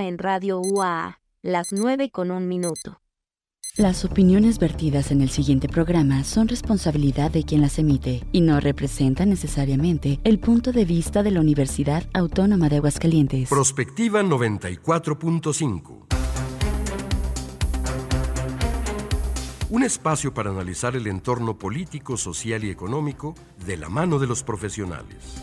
en Radio UA, las 9 con un minuto. Las opiniones vertidas en el siguiente programa son responsabilidad de quien las emite y no representan necesariamente el punto de vista de la Universidad Autónoma de Aguascalientes. Prospectiva 94.5. Un espacio para analizar el entorno político, social y económico de la mano de los profesionales.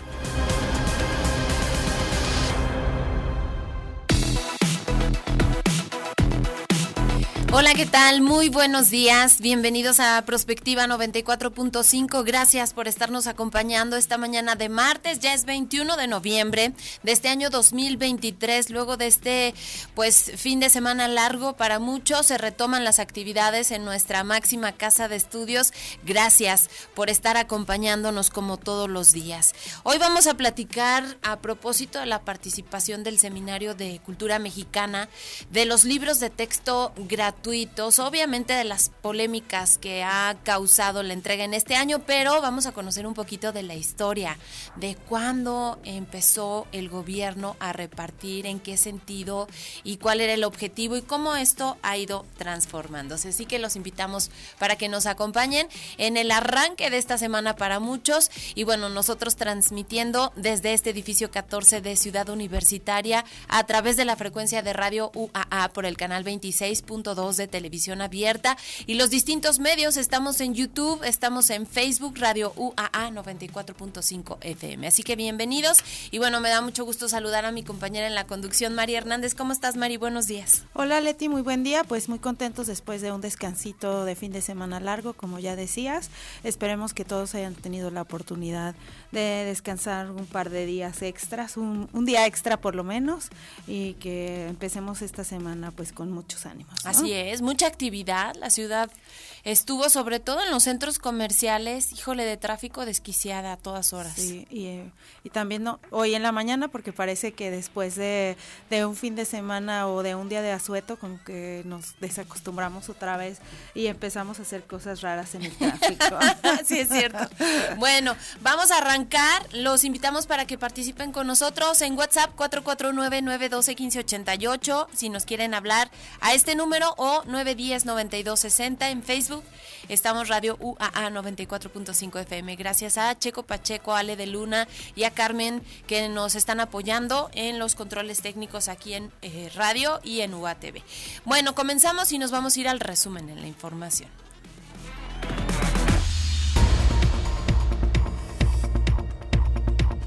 Hola, ¿qué tal? Muy buenos días. Bienvenidos a Prospectiva 94.5. Gracias por estarnos acompañando esta mañana de martes. Ya es 21 de noviembre de este año 2023. Luego de este pues fin de semana largo para muchos se retoman las actividades en nuestra máxima casa de estudios. Gracias por estar acompañándonos como todos los días. Hoy vamos a platicar a propósito de la participación del Seminario de Cultura Mexicana de los libros de texto gratuitos obviamente de las polémicas que ha causado la entrega en este año, pero vamos a conocer un poquito de la historia, de cuándo empezó el gobierno a repartir, en qué sentido y cuál era el objetivo y cómo esto ha ido transformándose. Así que los invitamos para que nos acompañen en el arranque de esta semana para muchos y bueno, nosotros transmitiendo desde este edificio 14 de Ciudad Universitaria a través de la frecuencia de radio UAA por el canal 26.2 de televisión abierta y los distintos medios. Estamos en YouTube, estamos en Facebook, Radio UAA 94.5 FM. Así que bienvenidos y bueno, me da mucho gusto saludar a mi compañera en la conducción, María Hernández. ¿Cómo estás, Mari? Buenos días. Hola, Leti, muy buen día. Pues muy contentos después de un descansito de fin de semana largo, como ya decías. Esperemos que todos hayan tenido la oportunidad de descansar un par de días extras, un, un día extra por lo menos, y que empecemos esta semana pues con muchos ánimos. Así es es, mucha actividad. La ciudad estuvo sobre todo en los centros comerciales, híjole, de tráfico desquiciada a todas horas. Sí, y, eh, y también no, hoy en la mañana, porque parece que después de, de, un fin de semana o de un día de asueto, como que nos desacostumbramos otra vez y empezamos a hacer cosas raras en el tráfico. sí, es cierto. Bueno, vamos a arrancar. Los invitamos para que participen con nosotros en WhatsApp 449-912-1588, si nos quieren hablar a este número o 910-9260 en Facebook. Estamos Radio UAA 94.5 FM. Gracias a Checo Pacheco, Ale de Luna y a Carmen que nos están apoyando en los controles técnicos aquí en eh, radio y en UATV. Bueno, comenzamos y nos vamos a ir al resumen en la información.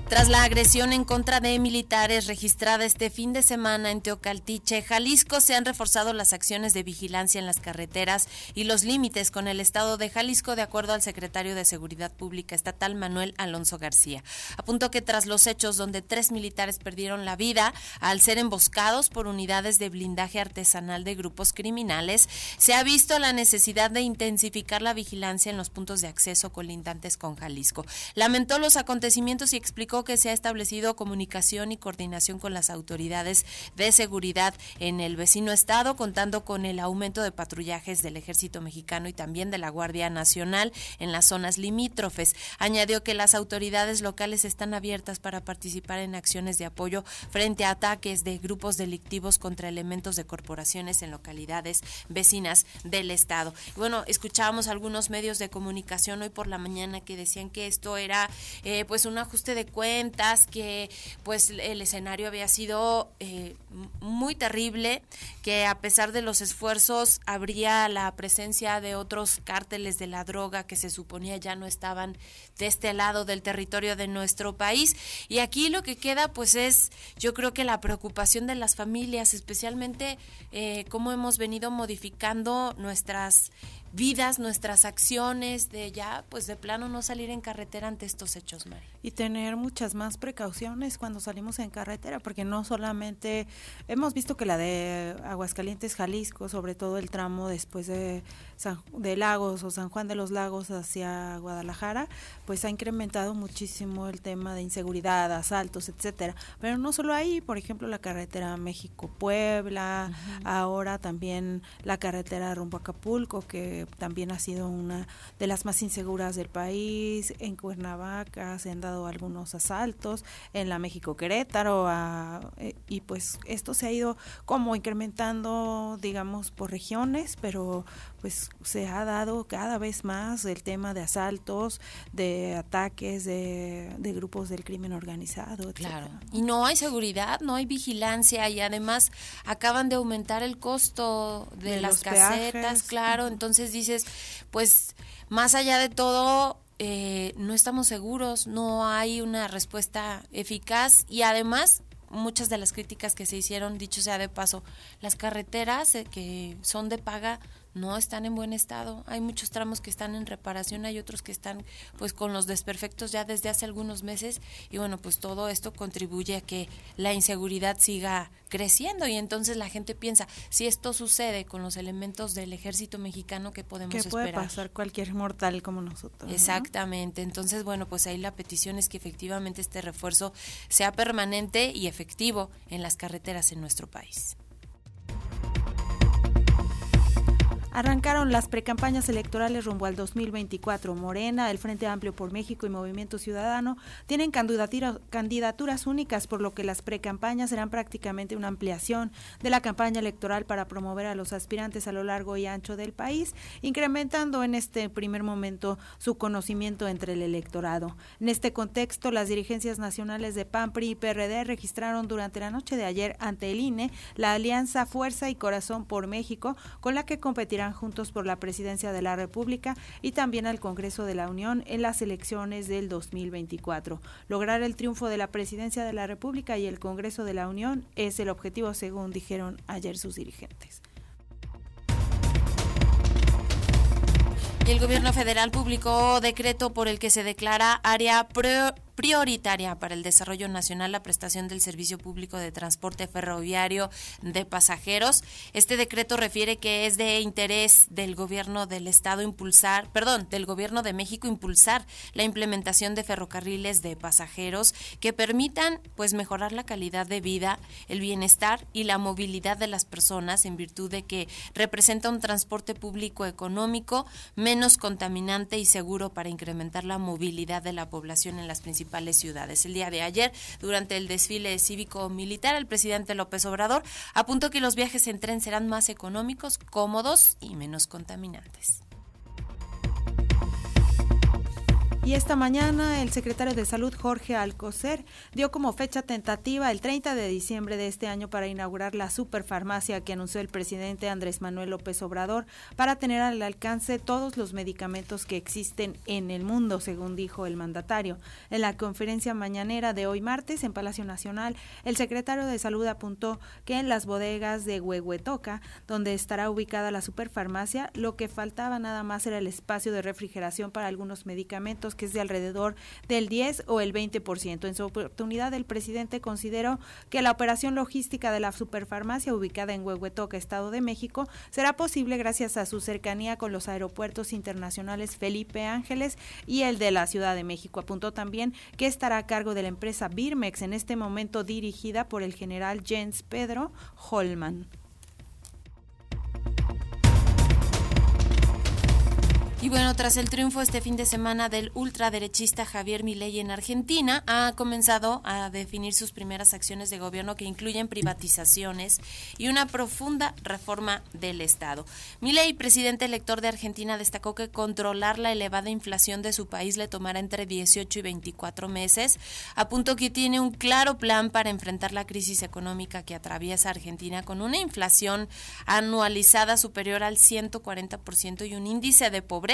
Tras la agresión en contra de militares registrada este fin de semana en Teocaltiche, Jalisco, se han reforzado las acciones de vigilancia en las carreteras y los límites con el estado de Jalisco, de acuerdo al secretario de Seguridad Pública Estatal Manuel Alonso García. Apuntó que tras los hechos donde tres militares perdieron la vida al ser emboscados por unidades de blindaje artesanal de grupos criminales, se ha visto la necesidad de intensificar la vigilancia en los puntos de acceso colindantes con Jalisco. Lamentó los acontecimientos y explicó que se ha establecido comunicación y coordinación con las autoridades de seguridad en el vecino estado, contando con el aumento de patrullajes del ejército mexicano y también de la Guardia Nacional en las zonas limítrofes. Añadió que las autoridades locales están abiertas para participar en acciones de apoyo frente a ataques de grupos delictivos contra elementos de corporaciones en localidades vecinas del estado. Bueno, escuchábamos algunos medios de comunicación hoy por la mañana que decían que esto era eh, pues un ajuste de cuentas que pues el escenario había sido eh, muy terrible, que a pesar de los esfuerzos habría la presencia de otros cárteles de la droga que se suponía ya no estaban de este lado del territorio de nuestro país. Y aquí lo que queda pues es yo creo que la preocupación de las familias, especialmente eh, cómo hemos venido modificando nuestras vidas, nuestras acciones, de ya, pues de plano no salir en carretera ante estos hechos, Mari. Y tener muchas más precauciones cuando salimos en carretera, porque no solamente, hemos visto que la de Aguascalientes, Jalisco, sobre todo el tramo después de, de Lagos o San Juan de los Lagos hacia Guadalajara, pues ha incrementado muchísimo el tema de inseguridad, asaltos, etcétera. Pero no solo ahí, por ejemplo, la carretera México-Puebla, ahora también la carretera rumbo a Acapulco, que también ha sido una de las más inseguras del país. En Cuernavaca se han dado algunos asaltos, en la México Querétaro, eh, y pues esto se ha ido como incrementando, digamos, por regiones, pero pues se ha dado cada vez más el tema de asaltos, de ataques de, grupos del crimen organizado. Claro. Y no hay seguridad, no hay vigilancia y además acaban de aumentar el costo de, las casetas, claro. Entonces dices, pues más allá de todo, eh, no estamos seguros, no hay una respuesta eficaz y además muchas de las críticas que se hicieron, dicho sea de paso, las carreteras eh, que son de paga no están en buen estado. Hay muchos tramos que están en reparación, hay otros que están pues con los desperfectos ya desde hace algunos meses y bueno, pues todo esto contribuye a que la inseguridad siga creciendo y entonces la gente piensa, si esto sucede con los elementos del ejército mexicano, ¿qué podemos esperar? puede pasar cualquier mortal como nosotros. Exactamente. Entonces, bueno, pues ahí la petición es que efectivamente este refuerzo sea permanente y efectivo en las carreteras en nuestro país. Arrancaron las precampañas electorales rumbo al 2024. Morena, el Frente Amplio por México y Movimiento Ciudadano tienen candidaturas únicas, por lo que las precampañas serán prácticamente una ampliación de la campaña electoral para promover a los aspirantes a lo largo y ancho del país, incrementando en este primer momento su conocimiento entre el electorado. En este contexto, las dirigencias nacionales de PAN, PRI y PRD registraron durante la noche de ayer ante el INE la alianza Fuerza y Corazón por México, con la que competirán juntos por la presidencia de la República y también al Congreso de la Unión en las elecciones del 2024. Lograr el triunfo de la presidencia de la República y el Congreso de la Unión es el objetivo, según dijeron ayer sus dirigentes. Y el gobierno federal publicó decreto por el que se declara área prioritaria para el desarrollo nacional la prestación del servicio público de transporte ferroviario de pasajeros. Este decreto refiere que es de interés del gobierno del estado impulsar, perdón, del gobierno de México impulsar la implementación de ferrocarriles de pasajeros que permitan pues mejorar la calidad de vida, el bienestar y la movilidad de las personas en virtud de que representa un transporte público económico menos contaminante y seguro para incrementar la movilidad de la población en las principales ciudades. El día de ayer, durante el desfile cívico-militar, el presidente López Obrador apuntó que los viajes en tren serán más económicos, cómodos y menos contaminantes. Y esta mañana el secretario de Salud Jorge Alcocer dio como fecha tentativa el 30 de diciembre de este año para inaugurar la superfarmacia que anunció el presidente Andrés Manuel López Obrador para tener al alcance todos los medicamentos que existen en el mundo, según dijo el mandatario. En la conferencia mañanera de hoy martes en Palacio Nacional, el secretario de Salud apuntó que en las bodegas de Huehuetoca, donde estará ubicada la superfarmacia, lo que faltaba nada más era el espacio de refrigeración para algunos medicamentos que es de alrededor del 10 o el 20%. En su oportunidad, el presidente consideró que la operación logística de la superfarmacia ubicada en Huehuetoca, Estado de México, será posible gracias a su cercanía con los aeropuertos internacionales Felipe Ángeles y el de la Ciudad de México. Apuntó también que estará a cargo de la empresa Birmex, en este momento dirigida por el general Jens Pedro Holman. Y bueno, tras el triunfo este fin de semana del ultraderechista Javier Milei en Argentina, ha comenzado a definir sus primeras acciones de gobierno que incluyen privatizaciones y una profunda reforma del Estado. Milei, presidente elector de Argentina, destacó que controlar la elevada inflación de su país le tomará entre 18 y 24 meses. Apuntó que tiene un claro plan para enfrentar la crisis económica que atraviesa Argentina con una inflación anualizada superior al 140% y un índice de pobreza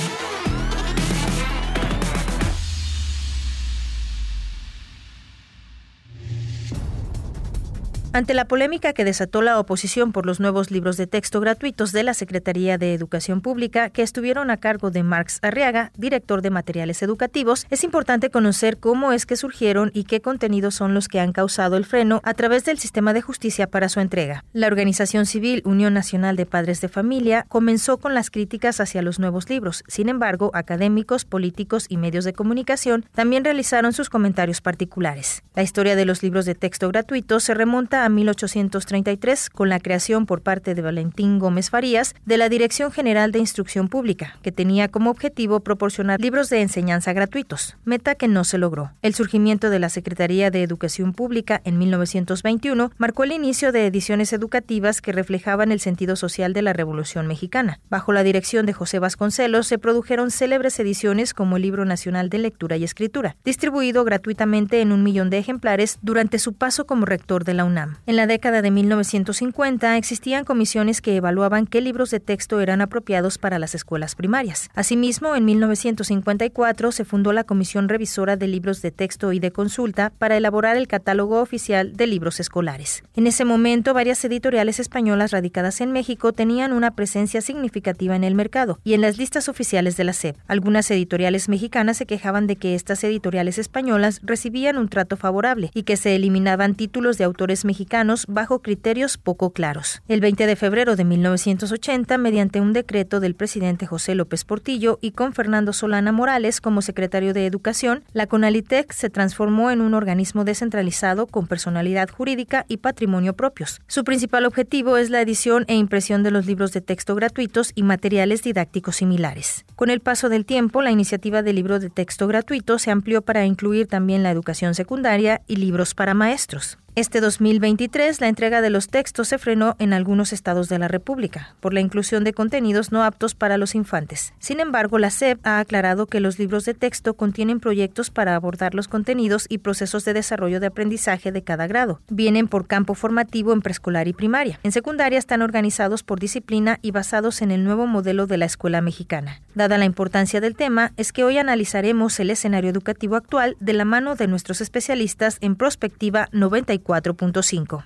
Ante la polémica que desató la oposición por los nuevos libros de texto gratuitos de la Secretaría de Educación Pública que estuvieron a cargo de Marx Arriaga, director de materiales educativos, es importante conocer cómo es que surgieron y qué contenidos son los que han causado el freno a través del sistema de justicia para su entrega. La organización civil Unión Nacional de Padres de Familia comenzó con las críticas hacia los nuevos libros. Sin embargo, académicos, políticos y medios de comunicación también realizaron sus comentarios particulares. La historia de los libros de texto gratuitos se remonta a 1833 con la creación por parte de Valentín Gómez Farías de la Dirección General de Instrucción Pública, que tenía como objetivo proporcionar libros de enseñanza gratuitos, meta que no se logró. El surgimiento de la Secretaría de Educación Pública en 1921 marcó el inicio de ediciones educativas que reflejaban el sentido social de la Revolución Mexicana. Bajo la dirección de José Vasconcelos se produjeron célebres ediciones como el Libro Nacional de Lectura y Escritura, distribuido gratuitamente en un millón de ejemplares durante su paso como rector de la UNAM. En la década de 1950 existían comisiones que evaluaban qué libros de texto eran apropiados para las escuelas primarias. Asimismo, en 1954 se fundó la Comisión Revisora de Libros de Texto y de Consulta para elaborar el catálogo oficial de libros escolares. En ese momento, varias editoriales españolas radicadas en México tenían una presencia significativa en el mercado y en las listas oficiales de la SEP. Algunas editoriales mexicanas se quejaban de que estas editoriales españolas recibían un trato favorable y que se eliminaban títulos de autores mexicanos bajo criterios poco claros. El 20 de febrero de 1980, mediante un decreto del presidente José López Portillo y con Fernando Solana Morales como secretario de Educación, la CONALITEC se transformó en un organismo descentralizado con personalidad jurídica y patrimonio propios. Su principal objetivo es la edición e impresión de los libros de texto gratuitos y materiales didácticos similares. Con el paso del tiempo, la iniciativa de libro de texto gratuito se amplió para incluir también la educación secundaria y libros para maestros. Este 2023, la entrega de los textos se frenó en algunos estados de la República por la inclusión de contenidos no aptos para los infantes. Sin embargo, la SEP ha aclarado que los libros de texto contienen proyectos para abordar los contenidos y procesos de desarrollo de aprendizaje de cada grado. Vienen por campo formativo en preescolar y primaria. En secundaria están organizados por disciplina y basados en el nuevo modelo de la escuela mexicana. Dada la importancia del tema, es que hoy analizaremos el escenario educativo actual de la mano de nuestros especialistas en prospectiva 94 4.5.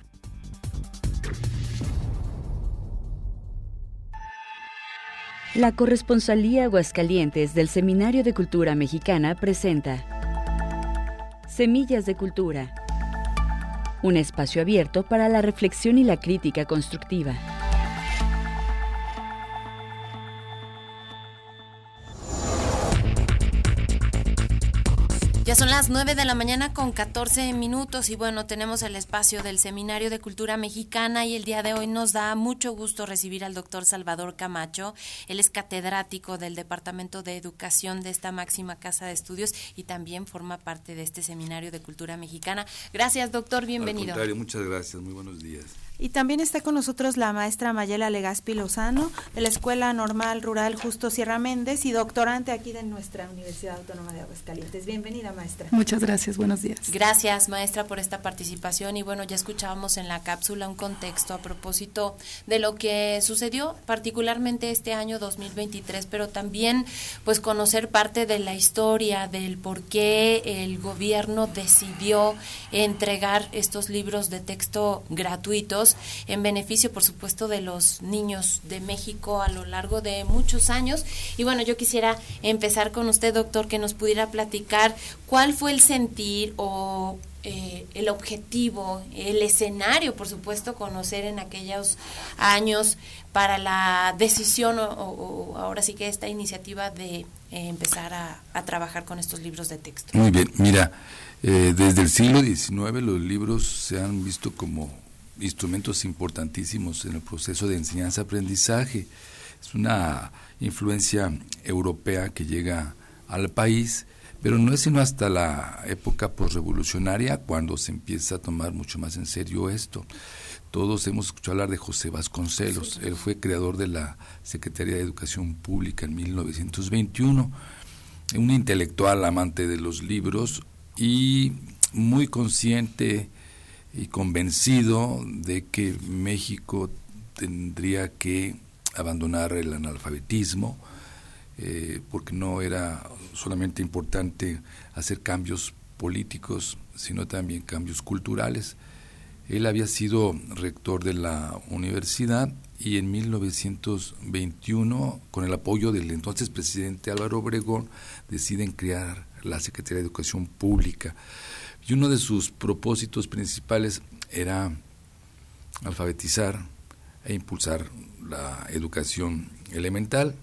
La corresponsalía Aguascalientes del Seminario de Cultura Mexicana presenta Semillas de Cultura, un espacio abierto para la reflexión y la crítica constructiva. Son las 9 de la mañana con 14 minutos y bueno, tenemos el espacio del Seminario de Cultura Mexicana y el día de hoy nos da mucho gusto recibir al doctor Salvador Camacho. Él es catedrático del Departamento de Educación de esta máxima casa de estudios y también forma parte de este Seminario de Cultura Mexicana. Gracias, doctor, bienvenido. muchas gracias, muy buenos días. Y también está con nosotros la maestra Mayela Legaspi Lozano, de la Escuela Normal Rural Justo Sierra Méndez y doctorante aquí de nuestra Universidad Autónoma de Aguascalientes. Bienvenida, maestra. Muchas gracias, buenos días. Gracias, maestra, por esta participación. Y bueno, ya escuchábamos en la cápsula un contexto a propósito de lo que sucedió particularmente este año 2023, pero también pues conocer parte de la historia del por qué el gobierno decidió entregar estos libros de texto gratuitos en beneficio, por supuesto, de los niños de México a lo largo de muchos años. Y bueno, yo quisiera empezar con usted, doctor, que nos pudiera platicar cuál fue el sentir o eh, el objetivo, el escenario, por supuesto, conocer en aquellos años para la decisión o, ahora sí que esta iniciativa de eh, empezar a, trabajar con estos libros de texto. Muy bien, mira, eh, desde el siglo XIX los libros se han visto como instrumentos importantísimos en el proceso de enseñanza-aprendizaje. Es una influencia europea que llega al país, pero no es sino hasta la época posrevolucionaria cuando se empieza a tomar mucho más en serio esto. Todos hemos escuchado hablar de José Vasconcelos, él fue creador de la Secretaría de Educación Pública en 1921, un intelectual amante de los libros y muy consciente y convencido de que México tendría que abandonar el analfabetismo, eh, porque no era solamente importante hacer cambios políticos, sino también cambios culturales. Él había sido rector de la universidad y en 1921, con el apoyo del entonces presidente Álvaro Obregón, deciden crear la Secretaría de Educación Pública. Y uno de sus propósitos principales era alfabetizar e impulsar la educación elemental,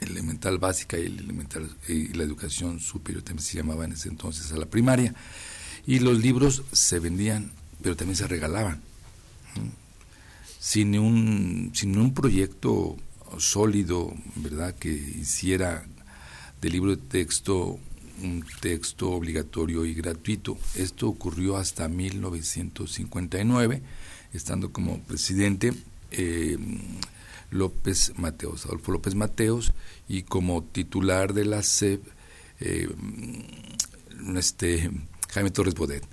elemental básica y, elemental, y la educación superior también se llamaba en ese entonces a la primaria. Y los libros se vendían, pero también se regalaban. Sin un, sin un proyecto sólido, ¿verdad?, que hiciera del libro de texto un texto obligatorio y gratuito. Esto ocurrió hasta 1959, estando como presidente eh, López Mateos, Adolfo López Mateos, y como titular de la SEP, eh, este, Jaime Torres Bodet.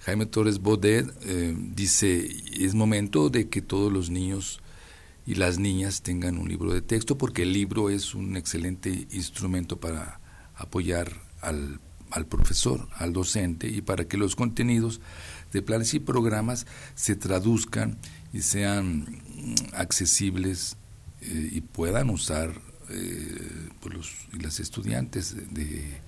Jaime Torres Bodet eh, dice, es momento de que todos los niños y las niñas tengan un libro de texto, porque el libro es un excelente instrumento para apoyar al, al profesor, al docente, y para que los contenidos de planes y programas se traduzcan y sean mm, accesibles eh, y puedan usar eh, pues los, las estudiantes de,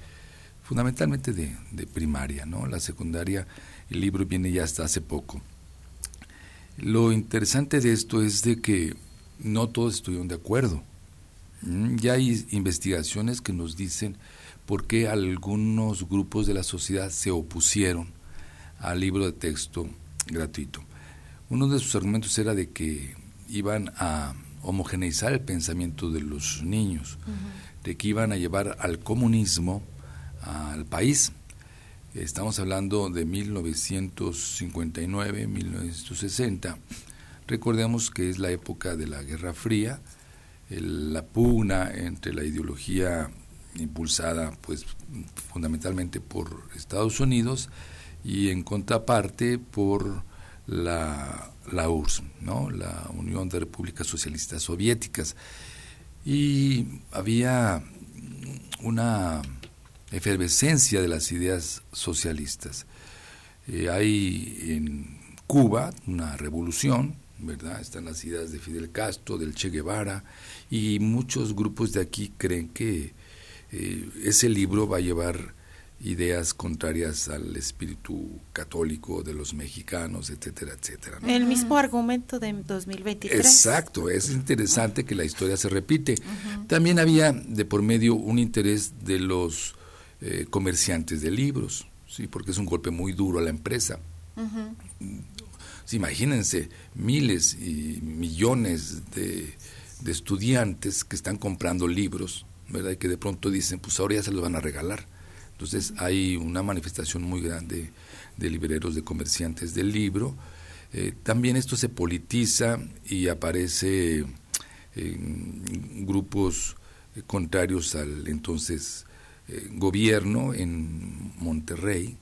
fundamentalmente de, de, primaria, ¿no? La secundaria, el libro viene ya hasta hace poco. Lo interesante de esto es de que no todos estuvieron de acuerdo. Mm, ya hay investigaciones que nos dicen por qué algunos grupos de la sociedad se opusieron al libro de texto gratuito. Uno de sus argumentos era de que iban a homogeneizar el pensamiento de los niños, de que iban a llevar al comunismo al país. Estamos hablando de 1959, 1960. Recordemos que es la época de la Guerra Fría, la pugna entre la ideología impulsada pues fundamentalmente por Estados Unidos y en contraparte por la, la URSS, ¿no? la Unión de Repúblicas Socialistas Soviéticas. Y había una efervescencia de las ideas socialistas. Eh, hay en Cuba una revolución, ¿verdad? Están las ideas de Fidel Castro, del Che Guevara, y muchos grupos de aquí creen que eh, ese libro va a llevar ideas contrarias al espíritu católico de los mexicanos, etcétera, etcétera. El mismo argumento de 2023. Exacto, es interesante que la historia se repite. También había de por medio un interés de los eh, comerciantes de libros, sí, porque es un golpe muy duro a la empresa. imagínense miles y millones de, de estudiantes que están comprando libros, ¿verdad? Y que de pronto dicen, pues ahora ya se los van a regalar entonces hay una manifestación muy grande de libreros, de comerciantes del libro. Eh, también esto se politiza y aparece en grupos eh, contrarios al entonces eh, gobierno en Monterrey.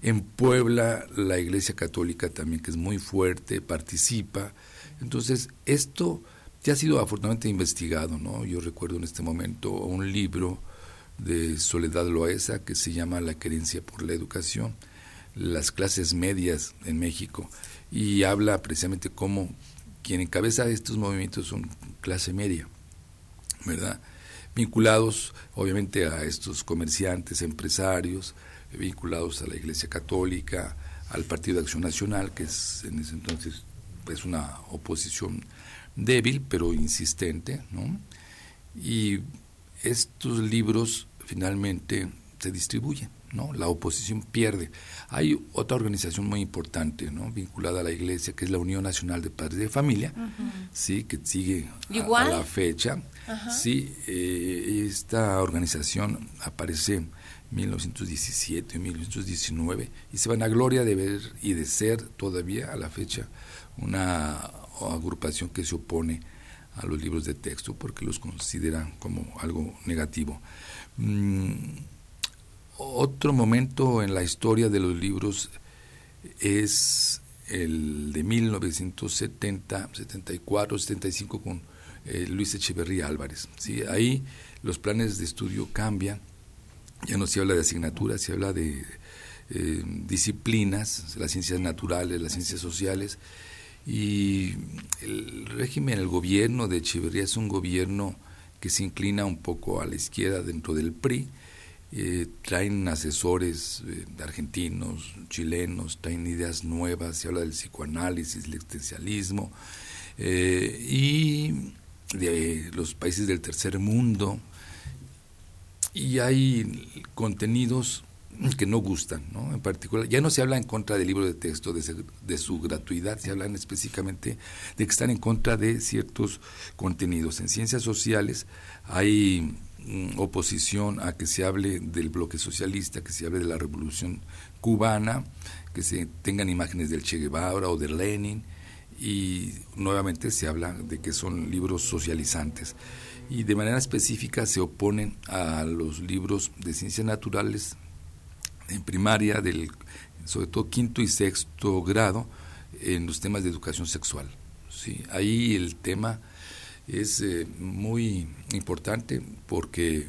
En Puebla la Iglesia Católica también, que es muy fuerte, participa. Entonces esto ha sido afortunadamente investigado. ¿no? Yo recuerdo en este momento un libro de Soledad Loesa que se llama La querencia por la educación, las clases medias en México, y habla precisamente cómo quien encabeza estos movimientos son clase media, ¿verdad? Vinculados obviamente a estos comerciantes, empresarios, vinculados a la Iglesia Católica, al Partido de Acción Nacional, que es en ese entonces pues una oposición débil pero insistente, ¿no? Y estos libros finalmente se distribuyen, ¿no? La oposición pierde. Hay otra organización muy importante, ¿no? Vinculada a la Iglesia, que es la Unión Nacional de Padres de Familia, sí, que sigue a, la fecha, sí. Eh, esta organización aparece en 1917, 1919 y se van a gloria de ver y de ser todavía a la fecha una agrupación que se opone a los libros de texto porque los consideran como algo negativo. Mm, otro momento en la historia de los libros es el de 1970, 74, 75 con eh, Luis Echeverría Álvarez. ¿sí? Ahí los planes de estudio cambian, ya no se habla de asignaturas, se habla de eh, disciplinas, las ciencias naturales, las ciencias sociales, y el régimen, el gobierno de Echeverría es un gobierno que se inclina un poco a la izquierda dentro del PRI, eh, traen asesores eh, argentinos, chilenos, traen ideas nuevas, se habla del psicoanálisis, el existencialismo, eh, y de los países del tercer mundo, y hay contenidos que no gustan, ¿no? En particular, ya no se habla en contra del libro de texto, de, su gratuidad, se habla específicamente de que están en contra de ciertos contenidos. En ciencias sociales hay mm, oposición a que se hable del bloque socialista, que se hable de la revolución cubana, que se tengan imágenes del Che Guevara o de Lenin, y nuevamente se habla de que son libros socializantes y de manera específica se oponen a los libros de ciencias naturales en primaria, del, sobre todo quinto y sexto grado, en los temas de educación sexual. ¿sí? Ahí el tema es eh, muy importante porque,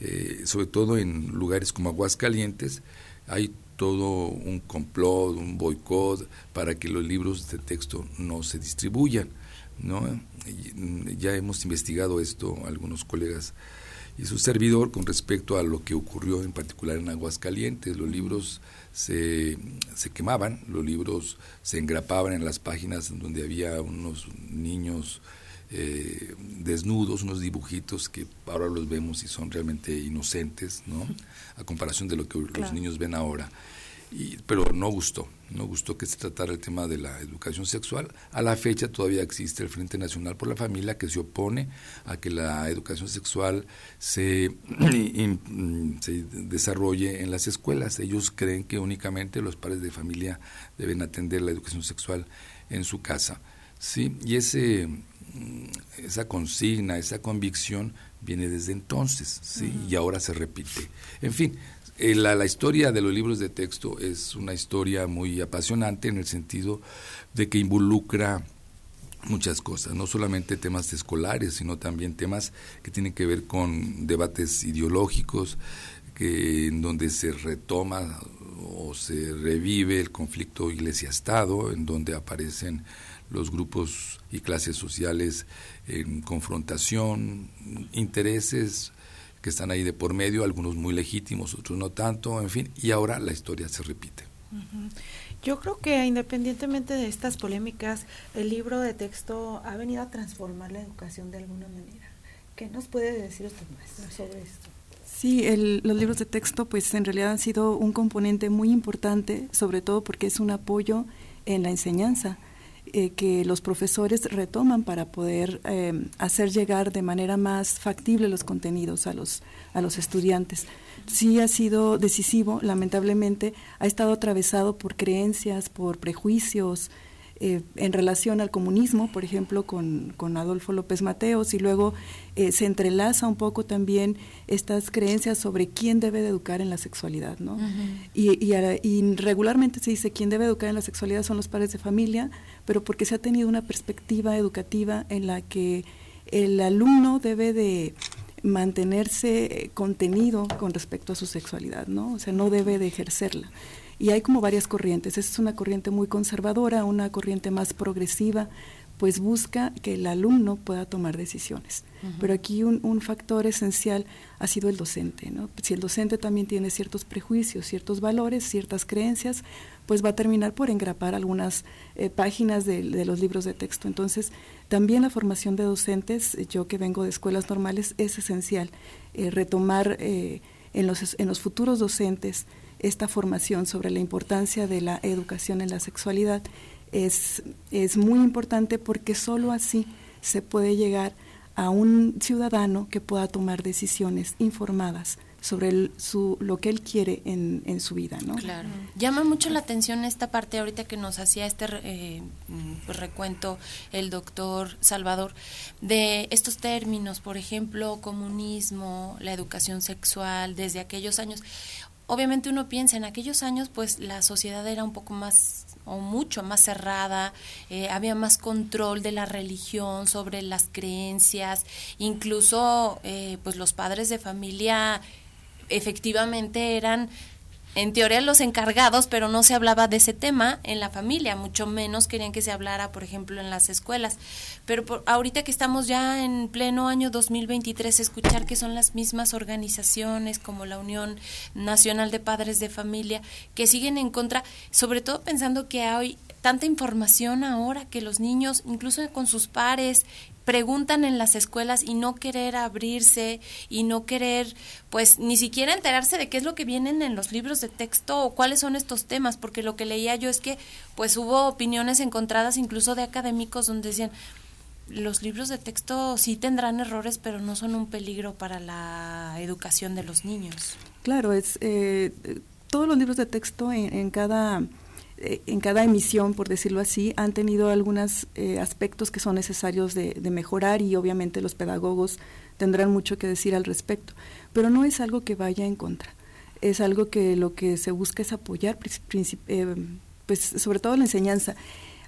eh, sobre todo en lugares como Aguascalientes, hay todo un complot, un boicot para que los libros de texto no se distribuyan. ¿No? Ya hemos investigado esto, algunos colegas y su servidor con respecto a lo que ocurrió en particular en Aguascalientes. Los libros se, se quemaban, los libros se engrapaban en las páginas donde había unos niños eh, desnudos, unos dibujitos que ahora los vemos y son realmente inocentes, ¿no? A comparación de lo que los niños ven ahora pero no gustó, no gustó que se tratara el tema de la educación sexual. A la fecha todavía existe el Frente Nacional por la Familia que se opone a que la educación sexual se, se desarrolle en las escuelas. Ellos creen que únicamente los padres de familia deben atender la educación sexual en su casa. ¿sí? Y ese, esa consigna, esa convicción viene desde entonces, ¿sí? y ahora se repite. En fin, eh, la, historia de los libros de texto es una historia muy apasionante en el sentido de que involucra muchas cosas, no solamente temas escolares, sino también temas que tienen que ver con debates ideológicos, que, en donde se retoma o se revive el conflicto iglesia-estado, en donde aparecen los grupos y clases sociales en confrontación, intereses, que están ahí de por medio, algunos muy legítimos, otros no tanto, en fin, y ahora la historia se repite. Yo creo que independientemente de estas polémicas, el libro de texto ha venido a transformar la educación de alguna manera. ¿Qué nos puede decir usted más sobre esto? Sí, los libros de texto pues en realidad han sido un componente muy importante, sobre todo porque es un apoyo en la enseñanza. Eh, que los profesores retoman para poder eh, hacer llegar de manera más factible los contenidos a los, a los estudiantes. Sí ha sido decisivo, lamentablemente, ha estado atravesado por creencias, por prejuicios, eh, en relación al comunismo, por ejemplo, con, con Adolfo López Mateos, y luego eh, se entrelaza un poco también estas creencias sobre quién debe de educar en la sexualidad, ¿no? y, y, regularmente se dice quién debe educar en la sexualidad son los padres de familia, pero porque se ha tenido una perspectiva educativa en la que el alumno debe de mantenerse contenido con respecto a su sexualidad, ¿no? O sea, no debe de ejercerla. Y hay como varias corrientes. Esta es una corriente muy conservadora, una corriente más progresiva, pues busca que el alumno pueda tomar decisiones. Pero aquí un, factor esencial ha sido el docente. ¿no? Si el docente también tiene ciertos prejuicios, ciertos valores, ciertas creencias, pues va a terminar por engrapar algunas eh, páginas de, los libros de texto. Entonces, también la formación de docentes, yo que vengo de escuelas normales, es esencial. Eh, retomar eh, en, los, en los futuros docentes esta formación sobre la importancia de la educación en la sexualidad es, es muy importante porque solo así se puede llegar a un ciudadano que pueda tomar decisiones informadas sobre su, lo que él quiere en, en, su vida, ¿no? Claro. Llama mucho la atención esta parte ahorita que nos hacía este eh, recuento el doctor Salvador de estos términos, por ejemplo, comunismo, la educación sexual, desde aquellos años obviamente uno piensa en aquellos años pues la sociedad era un poco más o mucho más cerrada, eh, había más control de la religión sobre las creencias, incluso eh, pues los padres de familia efectivamente eran en teoría los encargados, pero no se hablaba de ese tema en la familia, mucho menos querían que se hablara, por ejemplo, en las escuelas. Pero por, ahorita que estamos ya en pleno año 2023, escuchar que son las mismas organizaciones como la Unión Nacional de Padres de Familia que siguen en contra, sobre todo pensando que hay tanta información ahora que los niños, incluso con sus pares, preguntan en las escuelas y no querer abrirse y no querer pues ni siquiera enterarse de qué es lo que vienen en los libros de texto o cuáles son estos temas, porque lo que leía yo es que pues hubo opiniones encontradas incluso de académicos donde decían los libros de texto sí tendrán errores, pero no son un peligro para la educación de los niños. Claro, es eh, todos los libros de texto en cada eh, en cada emisión, por decirlo así, han tenido algunos eh, aspectos que son necesarios de, mejorar y obviamente los pedagogos tendrán mucho que decir al respecto. Pero no es algo que vaya en contra, es algo que lo que se busca es apoyar, eh, pues sobre todo la enseñanza.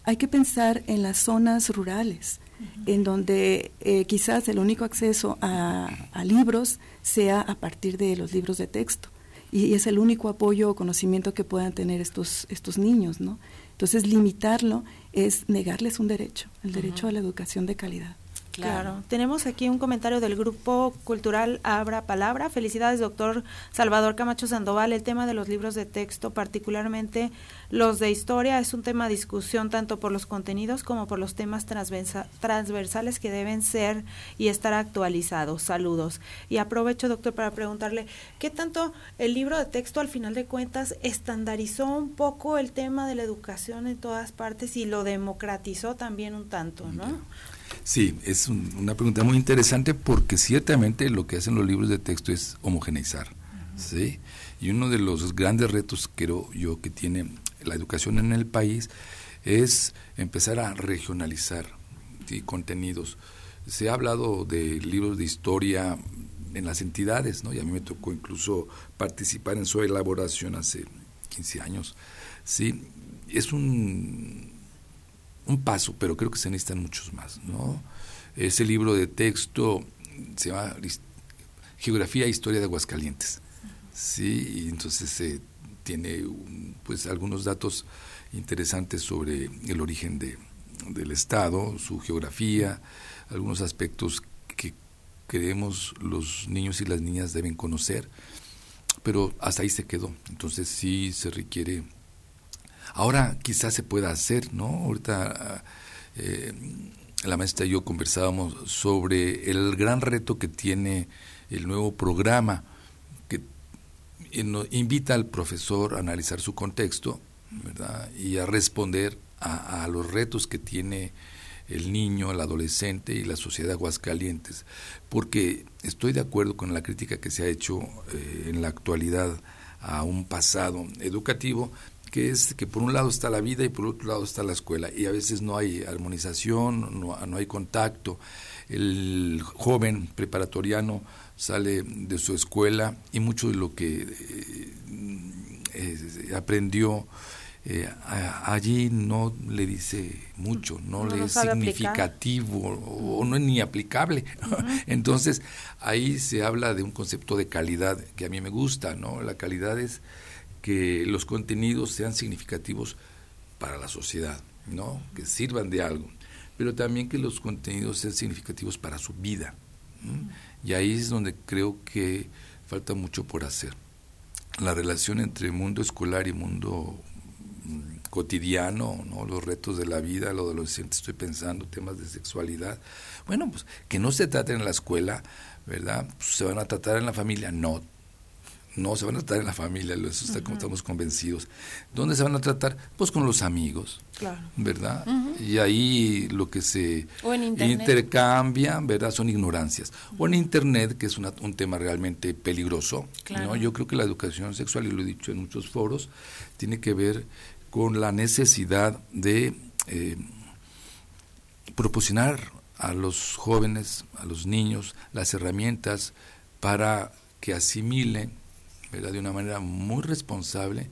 Hay que pensar en las zonas rurales, en donde quizás el único acceso a libros sea a partir de los libros de texto y es el único apoyo o conocimiento que puedan tener estos, estos niños, ¿no? Entonces, limitarlo es negarles un derecho, el derecho a la educación de calidad. Claro. Tenemos aquí un comentario del Grupo Cultural Abra Palabra. Felicidades, doctor Salvador Camacho Sandoval. El tema de los libros de texto, particularmente los de historia, es un tema de discusión tanto por los contenidos como por los temas transversales que deben ser y estar actualizados. Saludos. Y aprovecho, doctor, para preguntarle, ¿qué tanto el libro de texto, al final de cuentas, estandarizó un poco el tema de la educación en todas partes y lo democratizó también un tanto, ¿no? Sí, es una pregunta muy interesante porque ciertamente lo que hacen los libros de texto es homogeneizar. ¿sí? Y uno de los grandes retos, creo yo, que tiene la educación en el país es empezar a regionalizar contenidos. Se ha hablado de libros de historia en las entidades, ¿no? y a mí me tocó incluso participar en su elaboración hace 15 años. ¿sí? Es un un paso, pero creo que se necesitan muchos más. ¿no? Ese libro de texto se llama Geografía e Historia de Aguascalientes. Sí, entonces eh, tiene pues algunos datos interesantes sobre el origen de, del Estado, su geografía, algunos aspectos que creemos los niños y las niñas deben conocer, pero hasta ahí se quedó. Entonces sí se requiere Ahora quizás se pueda hacer, ¿no? Ahorita eh, la maestra y yo conversábamos sobre el gran reto que tiene el nuevo programa que invita al profesor a analizar su contexto y a responder a, los retos que tiene el niño, el adolescente y la sociedad de Aguascalientes, porque estoy de acuerdo con la crítica que se ha hecho eh, en la actualidad a un pasado educativo, que es que por un lado está la vida y por otro lado está la escuela y a veces no hay armonización, no, hay contacto. El joven preparatoriano sale de su escuela y mucho de lo que eh, aprendió eh, allí no le dice mucho, no, le es significativo o, no es ni aplicable. Entonces ahí se habla de un concepto de calidad que a mí me gusta, ¿no? La calidad es que los contenidos sean significativos para la sociedad, ¿no? que sirvan de algo, pero también que los contenidos sean significativos para su vida. Y ahí es donde creo que falta mucho por hacer. La relación entre mundo escolar y mundo mm, cotidiano, ¿no? los retos de la vida, lo de adolescente, estoy pensando, temas de sexualidad. Bueno, pues que no se traten en la escuela, ¿verdad? Pues, se van a tratar en la familia, no, no se van a tratar en la familia, eso está, como estamos convencidos. ¿Dónde se van a tratar? Pues con los amigos, ¿verdad? Y ahí lo que se intercambia, ¿verdad? Son ignorancias. O en Internet, que es un tema realmente peligroso. ¿no? Yo creo que la educación sexual, y lo he dicho en muchos foros, tiene que ver con la necesidad de eh, proporcionar a los jóvenes, a los niños, las herramientas para que asimilen de una manera muy responsable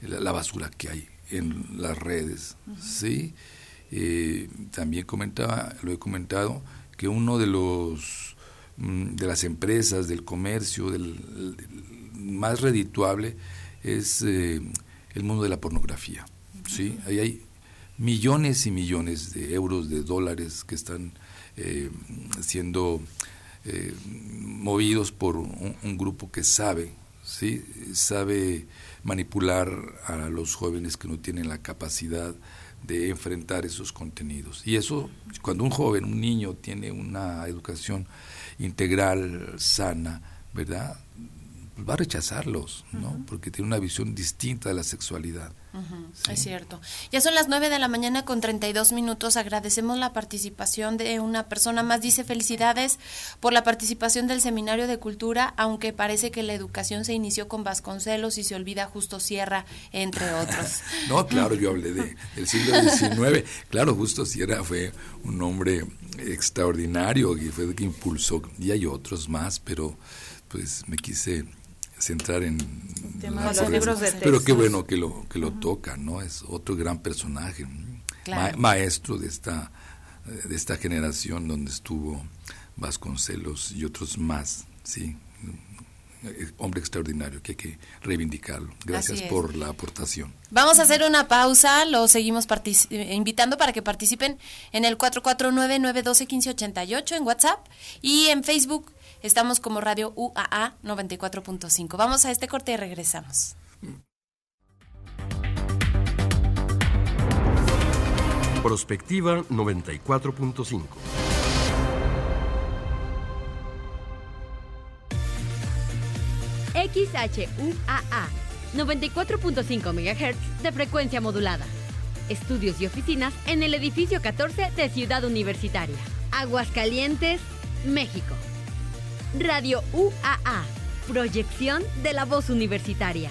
la, basura que hay en las redes. ¿sí? Eh, también comentaba, lo he comentado, que uno de los mm, de las empresas, del comercio, del, más redituable, es eh, el mundo de la pornografía. ¿sí? Ahí hay millones y millones de euros, de dólares que están eh, siendo eh, movidos por un, grupo que sabe, ¿sí? sabe manipular a los jóvenes que no tienen la capacidad de enfrentar esos contenidos. Y eso, cuando un joven, un niño tiene una educación integral, sana, ¿verdad? Va a rechazarlos, ¿no? Porque tiene una visión distinta de la sexualidad. Es cierto. Ya son las 9 de la mañana con 32 minutos. Agradecemos la participación de una persona más. Dice felicidades por la participación del Seminario de Cultura, aunque parece que la educación se inició con Vasconcelos y se olvida Justo Sierra, entre otros. no, claro, yo hablé de, del siglo XIX. Claro, Justo Sierra fue un hombre extraordinario y fue el que impulsó, y hay otros más, pero pues me quise centrar en los libros de pero qué bueno que lo que lo toca no es otro gran personaje maestro de esta de esta generación donde estuvo Vasconcelos y otros más sí hombre extraordinario que hay que reivindicarlo. Gracias por la aportación. Vamos a hacer una pausa, lo seguimos invitando para que participen en el 449-912-1588 en WhatsApp y en Facebook Estamos como Radio UAA 94.5. Vamos a este corte y regresamos. Prospectiva 94.5. XHUAA 94.5 MHz de frecuencia modulada. Estudios y oficinas en el edificio 14 de Ciudad Universitaria. Aguascalientes, México. Radio UAA, proyección de la voz universitaria.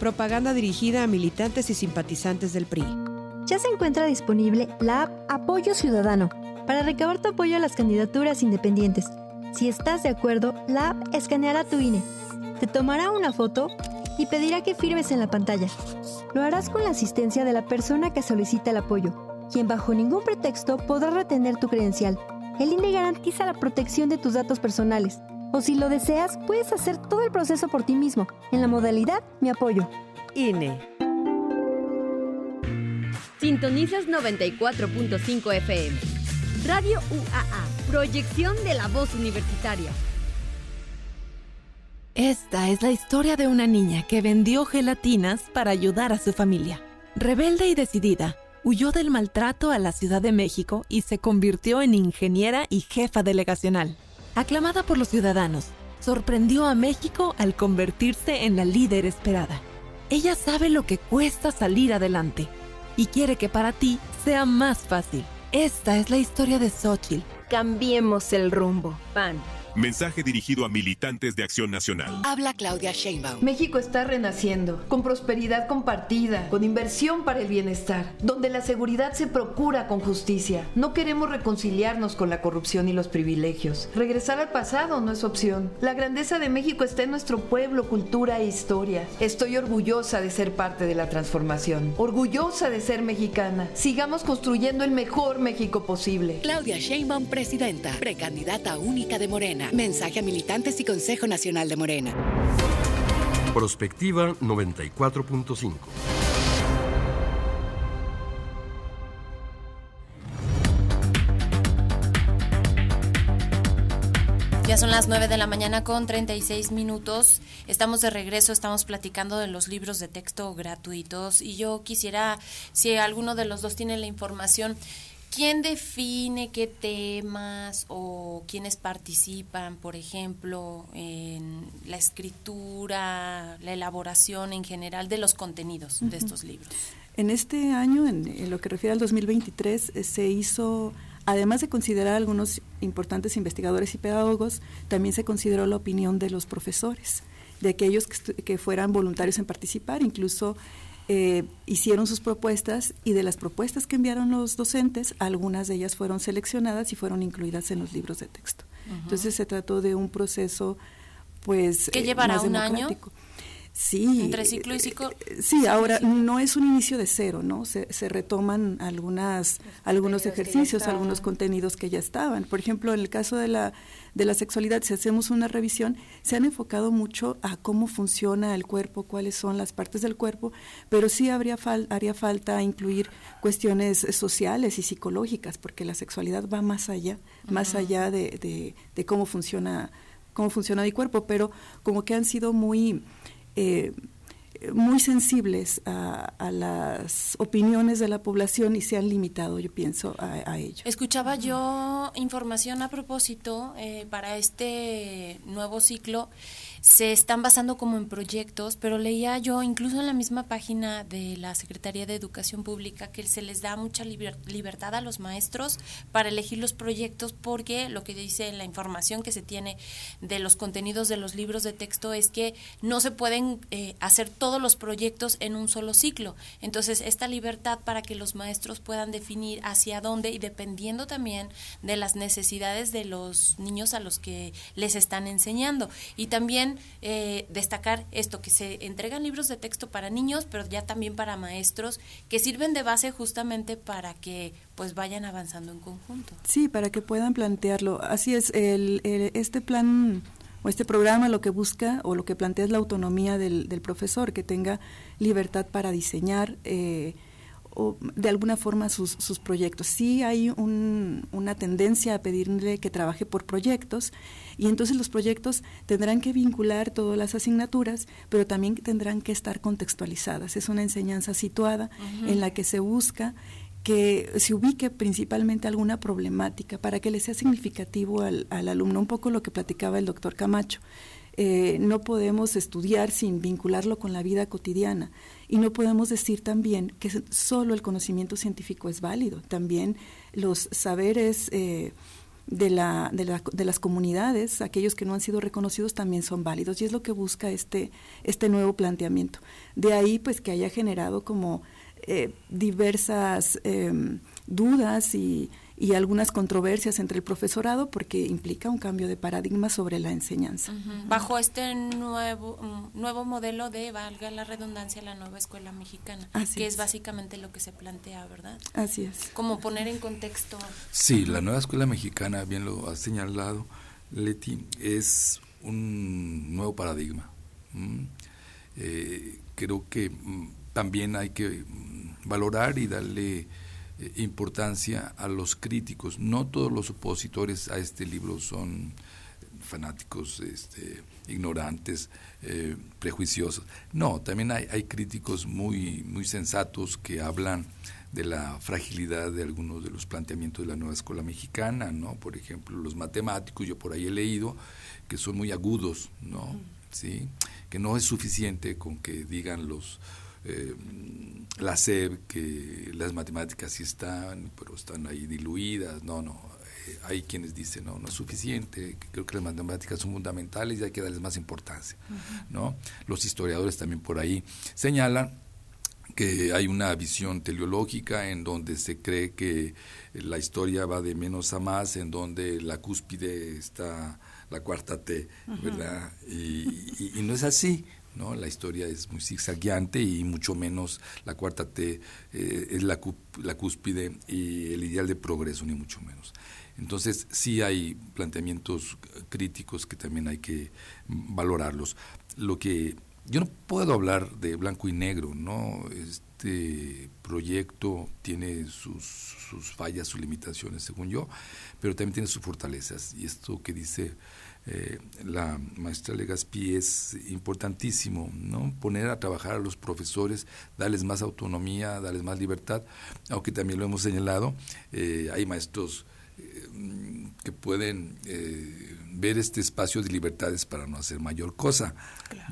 propaganda dirigida a militantes y simpatizantes del PRI. Ya se encuentra disponible la app Apoyo Ciudadano para recabar tu apoyo a las candidaturas independientes. Si estás de acuerdo, la app escaneará tu INE, te tomará una foto y pedirá que firmes en la pantalla. Lo harás con la asistencia de la persona que solicita el apoyo, quien bajo ningún pretexto podrá retener tu credencial. El INE garantiza la protección de tus datos personales o si lo deseas, puedes hacer todo el proceso por ti mismo, en la modalidad Mi Apoyo. INE. Sintonizas 94.5 FM. Radio UAA, proyección de la voz universitaria. Esta es la historia de una niña que vendió gelatinas para ayudar a su familia. Rebelde y decidida, huyó del maltrato a la Ciudad de México y se convirtió en ingeniera y jefa delegacional aclamada por los ciudadanos, sorprendió a México al convertirse en la líder esperada. Ella sabe lo que cuesta salir adelante y quiere que para ti sea más fácil. Esta es la historia de Xochitl. Cambiemos el rumbo. PAN. Mensaje dirigido a militantes de Acción Nacional. Habla Claudia Sheinbaum. México está renaciendo, con prosperidad compartida, con inversión para el bienestar, donde la seguridad se procura con justicia. No queremos reconciliarnos con la corrupción y los privilegios. Regresar al pasado no es opción. La grandeza de México está en nuestro pueblo, cultura e historia. Estoy orgullosa de ser parte de la transformación, orgullosa de ser mexicana. Sigamos construyendo el mejor México posible. Claudia Sheinbaum, presidenta, precandidata única de Morena. Mensaje a militantes y Consejo Nacional de Morena. Prospectiva 94.5. Ya son las 9 de la mañana con 36 minutos. Estamos de regreso, estamos platicando de los libros de texto gratuitos y yo quisiera, si alguno de los dos tiene la información, ¿quién define qué temas o quiénes participan, por ejemplo, en la escritura, la elaboración en general de los contenidos de estos libros? En este año, en, en, lo que refiere al 2023, eh, se hizo Además de considerar algunos importantes investigadores y pedagogos, también se consideró la opinión de los profesores, de aquellos que, fueran voluntarios en participar, incluso eh, hicieron sus propuestas y de las propuestas que enviaron los docentes, algunas de ellas fueron seleccionadas y fueron incluidas en los libros de texto. Entonces se trató de un proceso pues que llevará un año Sí. Entre ciclo y ciclo. Sí, ahora no es un inicio de cero, ¿no? Se, retoman algunas, algunos ejercicios, algunos contenidos que ya estaban. Por ejemplo, en el caso de la, de la sexualidad, si hacemos una revisión, se han enfocado mucho a cómo funciona el cuerpo, cuáles son las partes del cuerpo, pero sí habría haría falta incluir cuestiones sociales y psicológicas, porque la sexualidad va más allá, más allá de, de, de cómo funciona cómo funciona el cuerpo, pero como que han sido muy eh, muy sensibles a, las opiniones de la población y se han limitado, yo pienso, a, ello. Escuchaba yo información a propósito eh, para este nuevo ciclo se están basando como en proyectos, pero leía yo incluso en la misma página de la Secretaría de Educación Pública que se les da mucha libertad a los maestros para elegir los proyectos porque lo que dice la información que se tiene de los contenidos de los libros de texto es que no se pueden eh, hacer todos los proyectos en un solo ciclo. Entonces, esta libertad para que los maestros puedan definir hacia dónde y dependiendo también de las necesidades de los niños a los que les están enseñando. Y también eh, destacar esto, que se entregan libros de texto para niños, pero ya también para maestros, que sirven de base justamente para que pues vayan avanzando en conjunto. Sí, para que puedan plantearlo. Así es, el, este plan o este programa lo que busca o lo que plantea es la autonomía del, del profesor, que tenga libertad para diseñar. Eh, o de alguna forma sus, sus proyectos. Sí hay una tendencia a pedirle que trabaje por proyectos y entonces los proyectos tendrán que vincular todas las asignaturas, pero también tendrán que estar contextualizadas. Es una enseñanza situada en la que se busca que se ubique principalmente alguna problemática para que le sea significativo al, al alumno, un poco lo que platicaba el doctor Camacho. Eh, no podemos estudiar sin vincularlo con la vida cotidiana. Y no podemos decir también que solo el conocimiento científico es válido, también los saberes eh, de, la, de, la, de, las comunidades, aquellos que no han sido reconocidos también son válidos. Y es lo que busca este, este nuevo planteamiento. De ahí pues que haya generado como eh, diversas em, dudas y y algunas controversias entre el profesorado porque implica un cambio de paradigma sobre la enseñanza. Bajo este nuevo, mm, nuevo modelo de, valga la redundancia, la nueva escuela mexicana, que es. básicamente lo que se plantea, ¿verdad? Así es. Como poner en contexto. Sí, la nueva escuela mexicana, bien lo ha señalado Leti, es un nuevo paradigma. Eh, creo que mm, también hay que mm, valorar y darle eh, importancia a los críticos. No todos los opositores a este libro son fanáticos, este, ignorantes, eh, prejuiciosos. No, también hay, hay, críticos muy, muy sensatos que hablan de la fragilidad de algunos de los planteamientos de la nueva escuela mexicana, ¿no? Por ejemplo, los matemáticos, yo por ahí he leído que son muy agudos, ¿no? ¿Sí? Que no es suficiente con que digan los eh, la SEB, que las matemáticas sí están, pero están ahí diluidas. No, no. Eh, hay quienes dicen, no, no es suficiente, creo que las matemáticas son fundamentales y hay que darles más importancia. ¿no? Los historiadores también por ahí señalan que hay una visión teleológica en donde se cree que la historia va de menos a más, en donde la cúspide está la cuarta T, ¿verdad? y, y, no es así, ¿no? La historia es muy zigzagueante y mucho menos la cuarta T eh, es la, cúspide y el ideal de progreso, ni mucho menos. Entonces sí hay planteamientos críticos que también hay que valorarlos. Lo que yo no puedo hablar de blanco y negro, ¿no? Este proyecto tiene sus, sus fallas, sus limitaciones, según yo, pero también tiene sus fortalezas. Y esto que dice eh, la maestra Legaspi es importantísimo, ¿no? Poner a trabajar a los profesores, darles más autonomía, darles más libertad, aunque también lo hemos señalado, eh, hay maestros eh, que pueden ver este espacio de libertades para no hacer mayor cosa,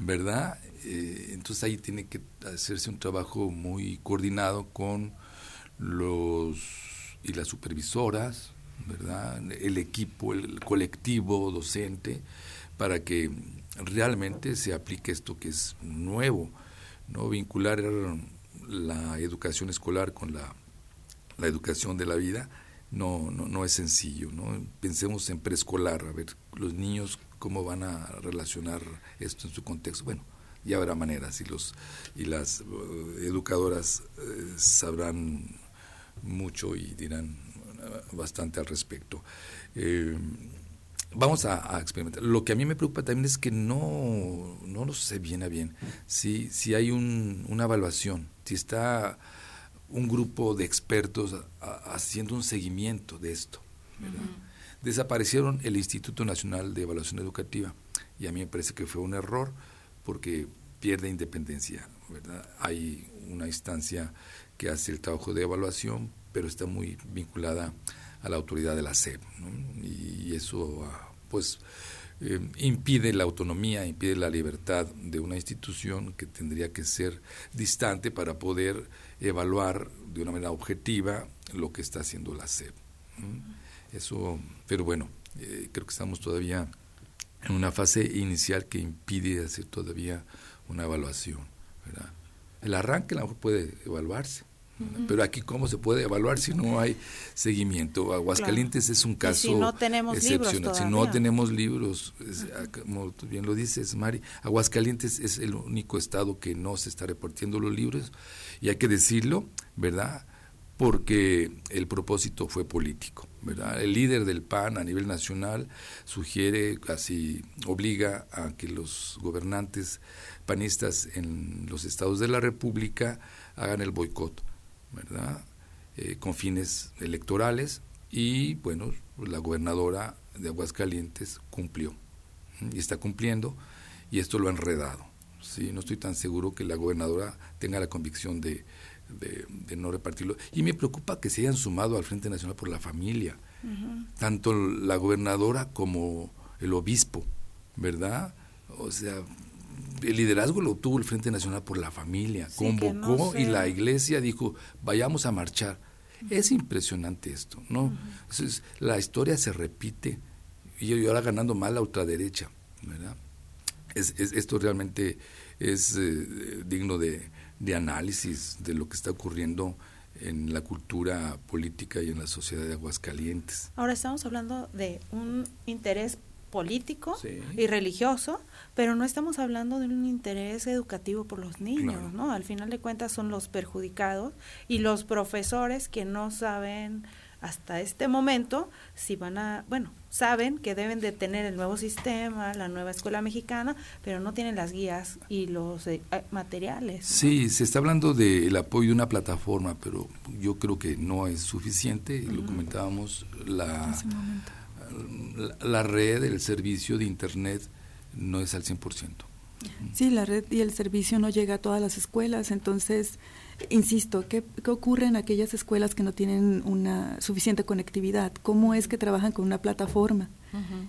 ¿verdad? entonces ahí tiene que hacerse un trabajo muy coordinado con los y las supervisoras, ¿verdad? El equipo, el colectivo docente, para que realmente se aplique esto que es nuevo, ¿no? Vincular la educación escolar con la, la educación de la vida no, no, no es sencillo, ¿no? Pensemos en preescolar, a ver, los niños cómo van a relacionar esto en su contexto. Bueno, ya habrá maneras y los y las eh, educadoras eh, sabrán mucho y dirán bastante al respecto. Eh, vamos a, experimentar. Lo que a mí me preocupa también es que no, no lo sé bien a bien. Si, si hay una evaluación, si está un grupo de expertos haciendo un seguimiento de esto. Desaparecieron el Instituto Nacional de Evaluación Educativa y a mí me parece que fue un error porque pierde independencia. ¿verdad? Hay una instancia que hace el trabajo de evaluación, pero está muy vinculada a la autoridad de la SEP. Y eso, ah, pues, eh, impide la autonomía, impide la libertad de una institución que tendría que ser distante para poder evaluar de una manera objetiva lo que está haciendo la SEP. Eso, pero bueno, eh, creo que estamos todavía en una fase inicial que impide hacer todavía una evaluación. El arranque a lo mejor puede evaluarse, pero aquí, ¿cómo se puede evaluar si no hay seguimiento? Aguascalientes es un caso si no tenemos excepcional. si no tenemos libros, ah, como tú bien lo dices, Mari, Aguascalientes es el único estado que no se está repartiendo los libros, y hay que decirlo, ¿verdad? Porque el propósito fue político, ¿verdad? El líder del PAN a nivel nacional sugiere, casi obliga a que los gobernantes panistas en los estados de la República hagan el boicot ¿verdad? Eh, con fines electorales y bueno, la gobernadora de Aguascalientes cumplió y está cumpliendo y esto lo ha enredado. ¿sí? No estoy tan seguro que la gobernadora tenga la convicción de, de, no repartirlo. Y me preocupa que se hayan sumado al Frente Nacional por la Familia, tanto la gobernadora como el obispo, ¿verdad? O sea, el liderazgo lo tuvo el Frente Nacional por la Familia, convocó y la iglesia dijo, vayamos a marchar. Es impresionante esto, ¿no? la historia se repite y ahora ganando mal la ultraderecha, ¿verdad? Es, esto realmente es eh, digno de, de análisis de lo que está ocurriendo en la cultura política y en la sociedad de Aguascalientes. Ahora estamos hablando de un interés político y religioso, pero no estamos hablando de un interés educativo por los niños, ¿no? Al final de cuentas son los perjudicados y los profesores que no saben hasta este momento si van a, bueno, saben que deben de tener el nuevo sistema, la nueva escuela mexicana, pero no tienen las guías y los eh, eh, materiales. Sí, se está hablando del apoyo de una plataforma, pero yo creo que no es suficiente, lo comentábamos, la la red, el servicio de Internet no es al 100%. Sí, la red y el servicio no llega a todas las escuelas, entonces, insisto, ¿qué, ocurre en aquellas escuelas que no tienen una suficiente conectividad? ¿Cómo es que trabajan con una plataforma?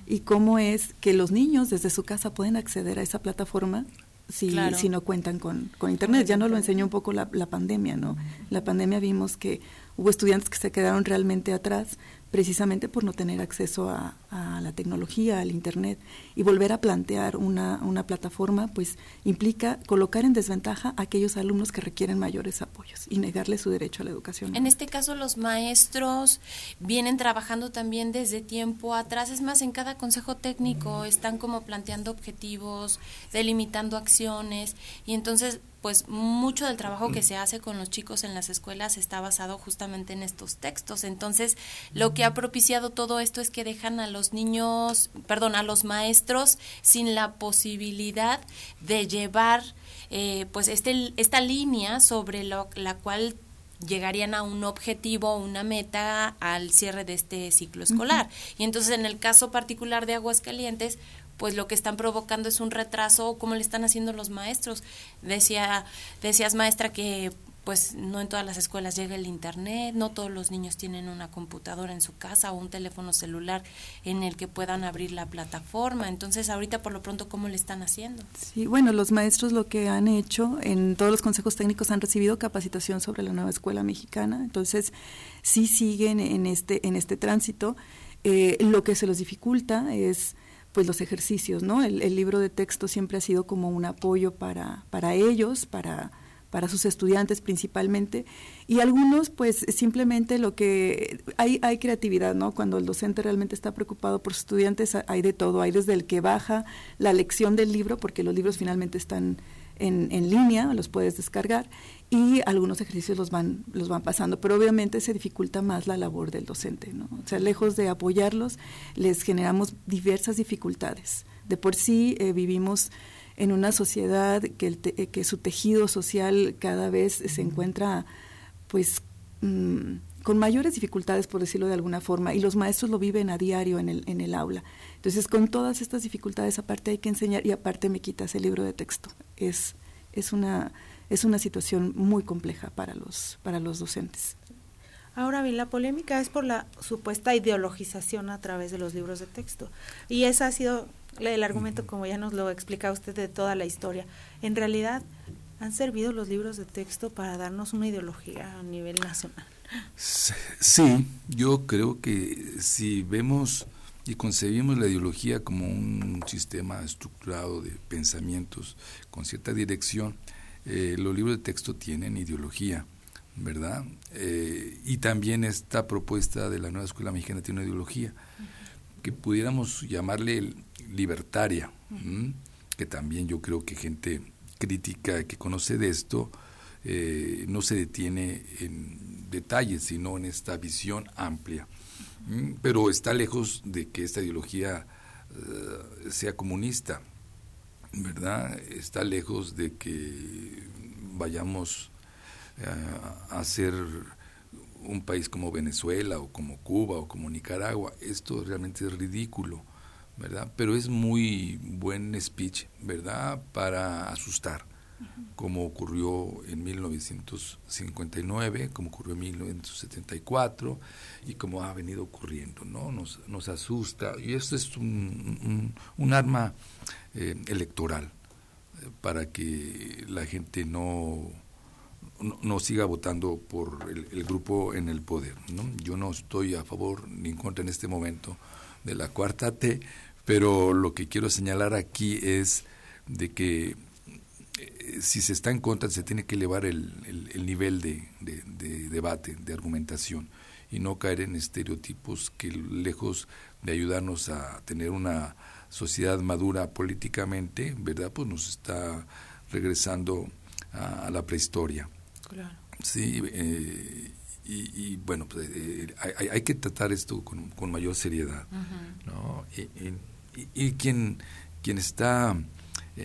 ¿Y cómo es que los niños desde su casa pueden acceder a esa plataforma si, si no cuentan con, con Internet? Ya nos lo enseñó un poco la, la pandemia, ¿no? La pandemia vimos que hubo estudiantes que se quedaron realmente atrás precisamente por no tener acceso a, la tecnología, al Internet. Y volver a plantear una, una, plataforma, pues implica colocar en desventaja a aquellos alumnos que requieren mayores apoyos y negarles su derecho a la educación. En este caso, los maestros vienen trabajando también desde tiempo atrás. Es más, en cada consejo técnico están como planteando objetivos, delimitando acciones y entonces pues mucho del trabajo que se hace con los chicos en las escuelas está basado justamente en estos textos. Entonces, lo que ha propiciado todo esto es que dejan a los niños, perdón, a los maestros sin la posibilidad de llevar eh, pues este, esta línea sobre lo, la cual llegarían a un objetivo, una meta al cierre de este ciclo escolar. Y entonces en el caso particular de Aguascalientes, pues lo que están provocando es un retraso, como le están haciendo los maestros. Decía, decías maestra que pues no en todas las escuelas llega el internet, no todos los niños tienen una computadora en su casa o un teléfono celular en el que puedan abrir la plataforma. Entonces, ahorita por lo pronto, ¿cómo le están haciendo? Sí, bueno, los maestros lo que han hecho en todos los consejos técnicos han recibido capacitación sobre la nueva escuela mexicana. Entonces, sí siguen en este, en este tránsito. Eh, lo que se los dificulta es pues los ejercicios, ¿no? El, el libro de texto siempre ha sido como un apoyo para, para ellos, para para sus estudiantes principalmente, y algunos pues simplemente lo que hay, hay creatividad, ¿no? Cuando el docente realmente está preocupado por sus estudiantes hay de todo, hay desde el que baja la lección del libro, porque los libros finalmente están en, en línea, los puedes descargar, y algunos ejercicios los van, los van pasando, pero obviamente se dificulta más la labor del docente, ¿no? O sea, lejos de apoyarlos, les generamos diversas dificultades. De por sí eh, vivimos en una sociedad que, el eh, que su tejido social cada vez se encuentra pues mm, con mayores dificultades, por decirlo de alguna forma, y los maestros lo viven a diario en el, en el aula. Entonces, con todas estas dificultades, aparte hay que enseñar y aparte me quitas el libro de texto. Es, es, una, es una situación muy compleja para los, para los docentes. Ahora bien, la polémica es por la supuesta ideologización a través de los libros de texto. Y esa ha sido el argumento, como ya nos lo explica usted, de toda la historia. En realidad, han servido los libros de texto para darnos una ideología a nivel nacional. Sí, yo creo que si vemos y concebimos la ideología como un sistema estructurado de pensamientos con cierta dirección, eh, los libros de texto tienen ideología, ¿verdad? Eh, y también esta propuesta de la nueva escuela mexicana tiene una ideología que pudiéramos llamarle libertaria, que también yo creo que gente crítica que conoce de esto eh, no se detiene en detalles, sino en esta visión amplia. Pero está lejos de que esta ideología eh, sea comunista, ¿verdad? Está lejos de que vayamos eh, a ser un país como Venezuela o como Cuba o como Nicaragua. Esto realmente es ridículo, ¿verdad? Pero es muy buen speech, ¿verdad? Para asustar, como ocurrió en 1959, como ocurrió en 1974 y como ha venido ocurriendo, ¿no? Nos, nos asusta y esto es un, un, arma eh, electoral para que la gente no no, siga votando por el, grupo en el poder. ¿no? Yo no estoy a favor ni en contra en este momento de la cuarta T, pero lo que quiero señalar aquí es de que eh, si se está en contra se tiene que elevar el, nivel de, debate, de argumentación y no caer en estereotipos que lejos de ayudarnos a tener una sociedad madura políticamente, ¿verdad? Pues nos está regresando a la prehistoria. Sí, eh, y, bueno, pues, eh, hay, que tratar esto con, mayor seriedad. ¿no? Y, quien, quien está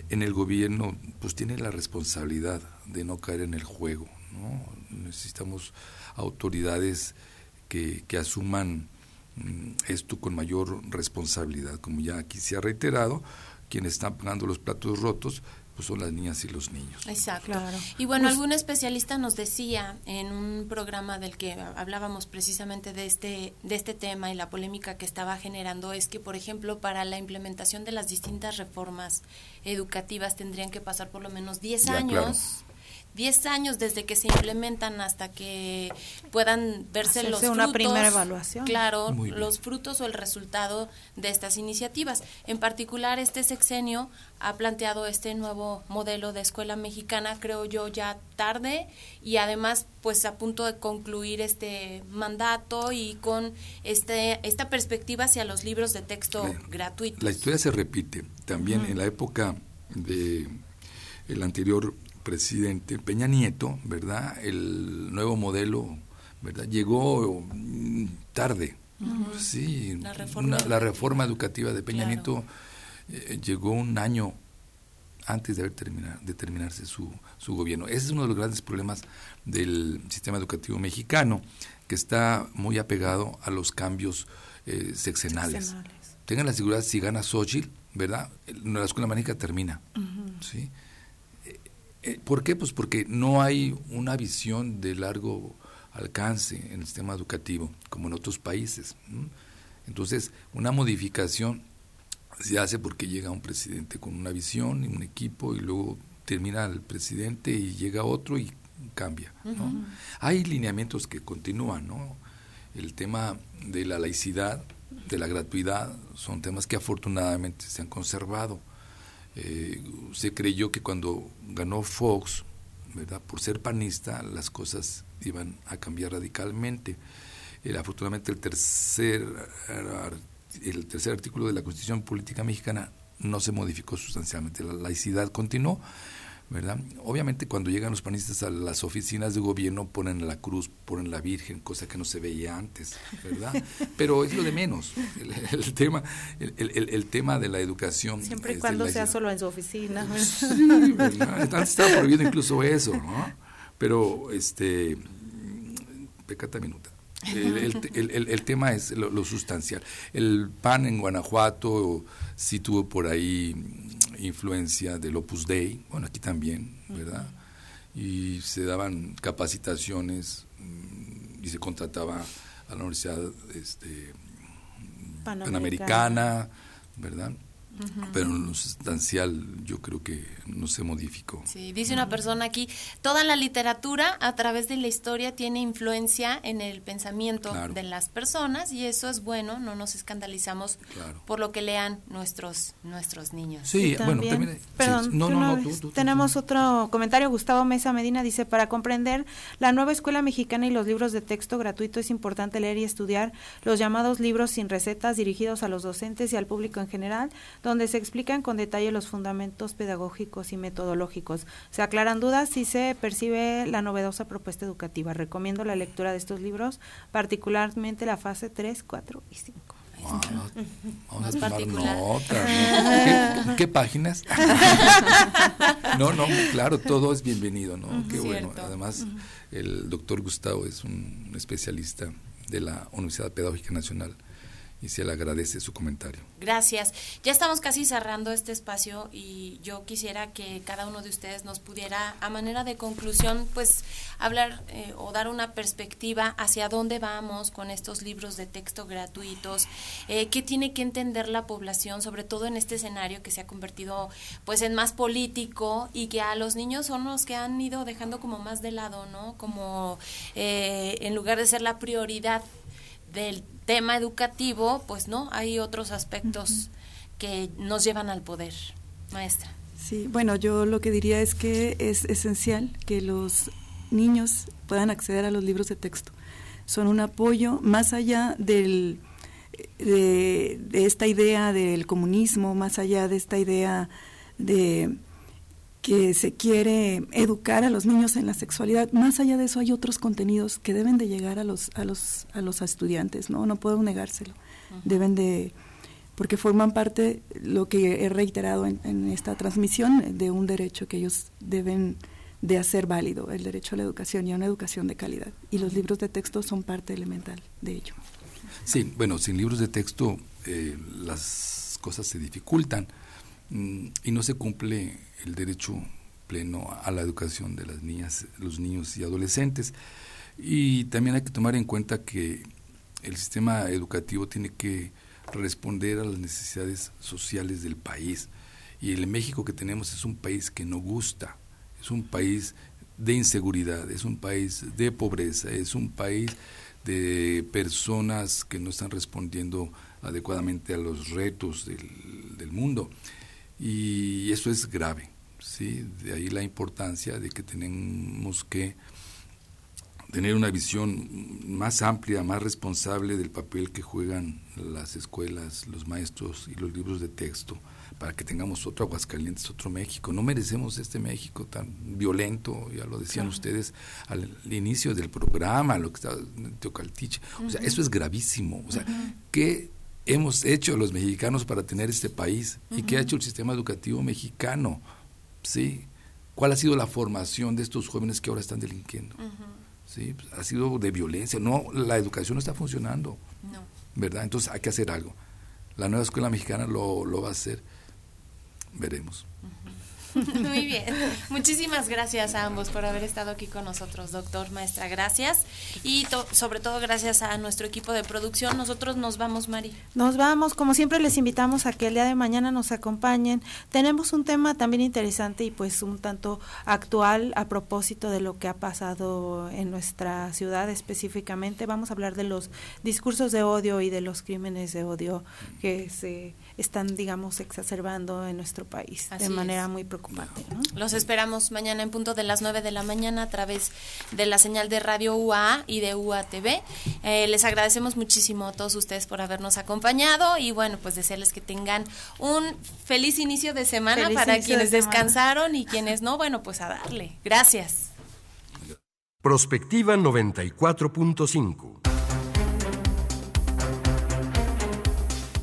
en el gobierno, pues tiene la responsabilidad de no caer en el juego. ¿no? Necesitamos autoridades que, que asuman mm, esto con mayor responsabilidad. Como ya aquí se ha reiterado, quienes están pagando los platos rotos pues son las niñas y los niños. Exacto. Y bueno, algún especialista nos decía en un programa del que hablábamos precisamente de este de este tema y la polémica que estaba generando es que, por ejemplo, para la implementación de las distintas reformas educativas tendrían que pasar por lo menos 10 años. 10 años desde que se implementan hasta que puedan verse los frutos. una primera evaluación. Claro, los frutos o el resultado de estas iniciativas. En particular, este sexenio ha planteado este nuevo modelo de escuela mexicana, creo yo, ya tarde y además pues a punto de concluir este mandato y con este esta perspectiva hacia los libros de texto gratuitos. La historia se repite. También en la época de el anterior presidente Peña Nieto, ¿verdad? El nuevo modelo, ¿verdad? Llegó mm, tarde. Sí, la reforma, la reforma, educativa de Peña Nieto eh, llegó un año antes de, haber terminar, de terminarse su, su gobierno. Ese es uno de los grandes problemas del sistema educativo mexicano, que está muy apegado a los cambios eh, sexenales. Tengan la seguridad, si gana Xochitl, ¿verdad? La escuela mágica termina. ¿sí? ¿Por qué? Pues porque no hay una visión de largo alcance en el sistema educativo, como en otros países. Entonces, una modificación se hace porque llega un presidente con una visión y un equipo y luego termina el presidente y llega otro y cambia. ¿no? Hay lineamientos que continúan, ¿no? El tema de la laicidad, de la gratuidad, son temas que afortunadamente se han conservado. Eh, se creyó que cuando ganó Fox, ¿verdad? por ser panista, las cosas iban a cambiar radicalmente. Eh, afortunadamente el tercer, el tercer artículo de la Constitución Política Mexicana no se modificó sustancialmente. La laicidad continuó, ¿verdad? Obviamente cuando llegan los panistas a las oficinas de gobierno ponen la cruz, ponen la Virgen, cosa que no se veía antes, ¿verdad? Pero es lo de menos. El, tema, el, el, tema de la educación. Siempre y cuando sea solo en su oficina. Sí, ¿verdad? Estaba prohibido incluso eso, ¿no? Pero, este, pecata minuta. El, tema es lo, sustancial. El PAN en Guanajuato sí tuvo por ahí influencia del Opus Dei, bueno, aquí también, ¿verdad? Y se daban capacitaciones mm, y se contrataba a la Universidad este, Panamericana ¿verdad? Pero en lo sustancial yo creo que no se modificó. Sí, dice una persona aquí, toda la literatura a través de la historia tiene influencia en el pensamiento de las personas y eso es bueno, no nos escandalizamos por lo que lean nuestros nuestros niños. Sí, bueno, también, no, no, no, tenemos otro comentario, Gustavo Mesa Medina dice, para comprender la nueva escuela mexicana y los libros de texto gratuito es importante leer y estudiar los llamados libros sin recetas dirigidos a los docentes y al público en general donde se explican con detalle los fundamentos pedagógicos y metodológicos. Se aclaran dudas si se percibe la novedosa propuesta educativa. Recomiendo la lectura de estos libros, particularmente la fase 3, 4 y 5. vamos a tomar nota. ¿Qué, páginas? no, no, claro, todo es bienvenido, ¿no? Qué bueno. Además, el doctor Gustavo es un especialista de la Universidad Pedagógica Nacional y se le agradece su comentario. Gracias. Ya estamos casi cerrando este espacio y yo quisiera que cada uno de ustedes nos pudiera, a manera de conclusión, pues hablar eh, o dar una perspectiva hacia dónde vamos con estos libros de texto gratuitos, eh, qué tiene que entender la población, sobre todo en este escenario que se ha convertido pues en más político y que a los niños son los que han ido dejando como más de lado, ¿no? Como eh, en lugar de ser la prioridad del tema educativo, pues no, hay otros aspectos que nos llevan al poder. Maestra. Sí, bueno, yo lo que diría es que es esencial que los niños puedan acceder a los libros de texto. Son un apoyo más allá del, de esta idea del comunismo, más allá de esta idea de que se quiere educar a los niños en la sexualidad. Más allá de eso hay otros contenidos que deben de llegar a los a los a los estudiantes, ¿no? No puedo negárselo. Deben de porque forman parte lo que he reiterado en, esta transmisión de un derecho que ellos deben de hacer válido, el derecho a la educación y a una educación de calidad. Y los libros de texto son parte elemental de ello. Sí, bueno, sin libros de texto eh, las cosas se dificultan mm, y no se cumple el derecho pleno a la educación de las niñas, los niños y adolescentes. Y también hay que tomar en cuenta que el sistema educativo tiene que responder a las necesidades sociales del país. Y el México que tenemos es un país que no gusta, es un país de inseguridad, es un país de pobreza, es un país de personas que no están respondiendo adecuadamente a los retos del, mundo. Y eso es grave. ¿Sí? De ahí la importancia de que tenemos que tener una visión más amplia, más responsable del papel que juegan las escuelas, los maestros y los libros de texto para que tengamos otro Aguascalientes, otro México. No merecemos este México tan violento, ya lo decían ustedes al, inicio del programa, lo que en Teocaltiche. O sea, eso es gravísimo. O sea, ¿qué hemos hecho los mexicanos para tener este país? ¿Y qué ha hecho el sistema educativo mexicano? ¿Sí? ¿Cuál ha sido la formación de estos jóvenes que ahora están delinquiendo? ¿Sí? Pues, ha sido de violencia. No, la educación no está funcionando. ¿Verdad? Entonces hay que hacer algo. La nueva escuela mexicana lo, lo va a hacer veremos. Muy bien. Muchísimas gracias a ambos por haber estado aquí con nosotros, doctor, maestra. Gracias. Y sobre todo gracias a nuestro equipo de producción. Nosotros nos vamos, Mari. Nos vamos. Como siempre les invitamos a que el día de mañana nos acompañen. Tenemos un tema también interesante y pues un tanto actual a propósito de lo que ha pasado en nuestra ciudad específicamente. Vamos a hablar de los discursos de odio y de los crímenes de odio que se están, digamos, exacerbando en nuestro país de manera muy preocupante. Los esperamos mañana en punto de las 9 de la mañana a través de la señal de Radio UA y de UATV. Eh, les agradecemos muchísimo a todos ustedes por habernos acompañado y bueno, pues desearles que tengan un feliz inicio de semana para quienes descansaron y quienes no, bueno, pues a darle. Gracias. Prospectiva 94.5